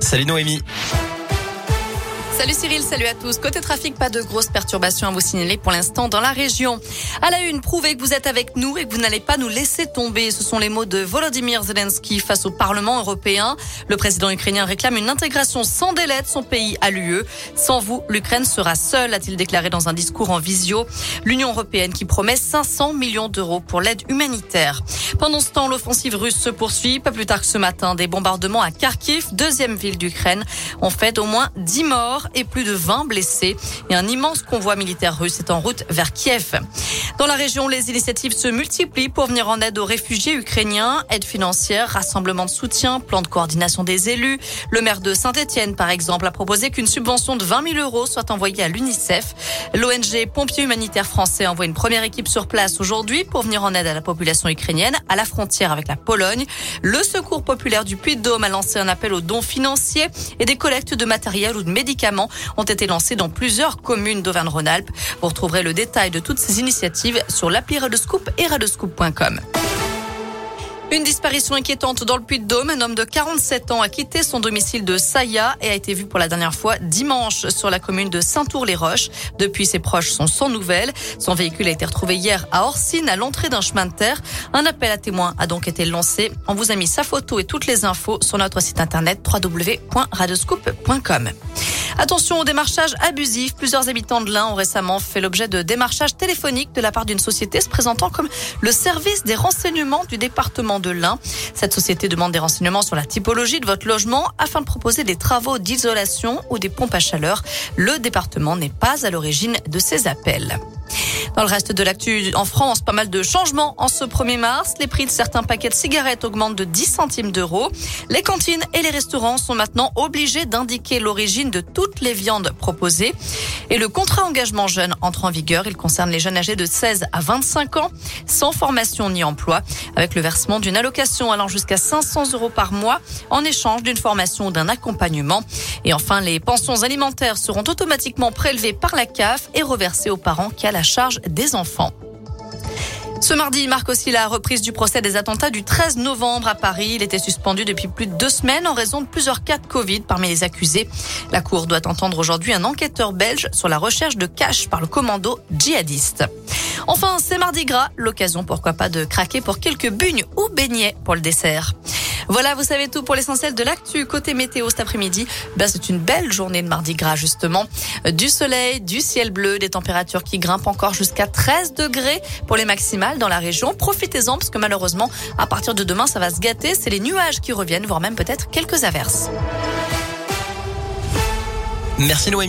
Salut Noémie. Salut Cyril, salut à tous. Côté trafic, pas de grosses perturbations à vous signaler pour l'instant dans la région. À la une, prouvez que vous êtes avec nous et que vous n'allez pas nous laisser tomber. Ce sont les mots de Volodymyr Zelensky face au Parlement européen. Le président ukrainien réclame une intégration sans délai de son pays à l'UE. Sans vous, l'Ukraine sera seule, a-t-il déclaré dans un discours en visio. L'Union européenne qui promet 500 millions d'euros pour l'aide humanitaire. Pendant ce temps, l'offensive russe se poursuit. Pas plus tard que ce matin, des bombardements à Kharkiv, deuxième ville d'Ukraine, ont fait au moins 10 morts et plus de 20 blessés. Et un immense convoi militaire russe est en route vers Kiev. Dans la région, les initiatives se multiplient pour venir en aide aux réfugiés ukrainiens. Aide financière, rassemblement de soutien, plan de coordination des élus. Le maire de Saint-Etienne, par exemple, a proposé qu'une subvention de 20 000 euros soit envoyée à l'UNICEF. L'ONG Pompiers Humanitaires Français envoie une première équipe sur place aujourd'hui pour venir en aide à la population ukrainienne à la frontière avec la Pologne. Le Secours populaire du Puy-de-Dôme a lancé un appel aux dons financiers et des collectes de matériel ou de médicaments ont été lancés dans plusieurs communes d'Auvergne-Rhône-Alpes. Vous retrouverez le détail de toutes ces initiatives sur l'appli Radescoop et radescoop.com. Une disparition inquiétante dans le Puy-de-Dôme. Un homme de 47 ans a quitté son domicile de Saya et a été vu pour la dernière fois dimanche sur la commune de Saint-Tour-les-Roches. Depuis, ses proches sont sans nouvelles. Son véhicule a été retrouvé hier à Orsine, à l'entrée d'un chemin de terre. Un appel à témoins a donc été lancé. On vous a mis sa photo et toutes les infos sur notre site internet www.radescoop.com. Attention au démarchage abusif. Plusieurs habitants de l'Ain ont récemment fait l'objet de démarchage téléphonique de la part d'une société se présentant comme le service des renseignements du département de l'Ain. Cette société demande des renseignements sur la typologie de votre logement afin de proposer des travaux d'isolation ou des pompes à chaleur. Le département n'est pas à l'origine de ces appels. Dans le reste de l'actu en France, pas mal de changements en ce 1er mars. Les prix de certains paquets de cigarettes augmentent de 10 centimes d'euros. Les cantines et les restaurants sont maintenant obligés d'indiquer l'origine de toutes les viandes proposées. Et le contrat engagement jeune entre en vigueur. Il concerne les jeunes âgés de 16 à 25 ans, sans formation ni emploi, avec le versement d'une allocation allant jusqu'à 500 euros par mois en échange d'une formation ou d'un accompagnement. Et enfin, les pensions alimentaires seront automatiquement prélevées par la CAF et reversées aux parents qui a la charge des enfants. Ce mardi marque aussi la reprise du procès des attentats du 13 novembre à Paris. Il était suspendu depuis plus de deux semaines en raison de plusieurs cas de Covid parmi les accusés. La Cour doit entendre aujourd'hui un enquêteur belge sur la recherche de cash par le commando djihadiste. Enfin, c'est mardi gras, l'occasion pourquoi pas de craquer pour quelques bugnes ou beignets pour le dessert. Voilà, vous savez tout pour l'essentiel de l'actu. Côté météo cet après-midi, ben, c'est une belle journée de mardi gras justement. Du soleil, du ciel bleu, des températures qui grimpent encore jusqu'à 13 degrés pour les maximales dans la région. Profitez-en parce que malheureusement, à partir de demain, ça va se gâter. C'est les nuages qui reviennent, voire même peut-être quelques averses. Merci Noémie.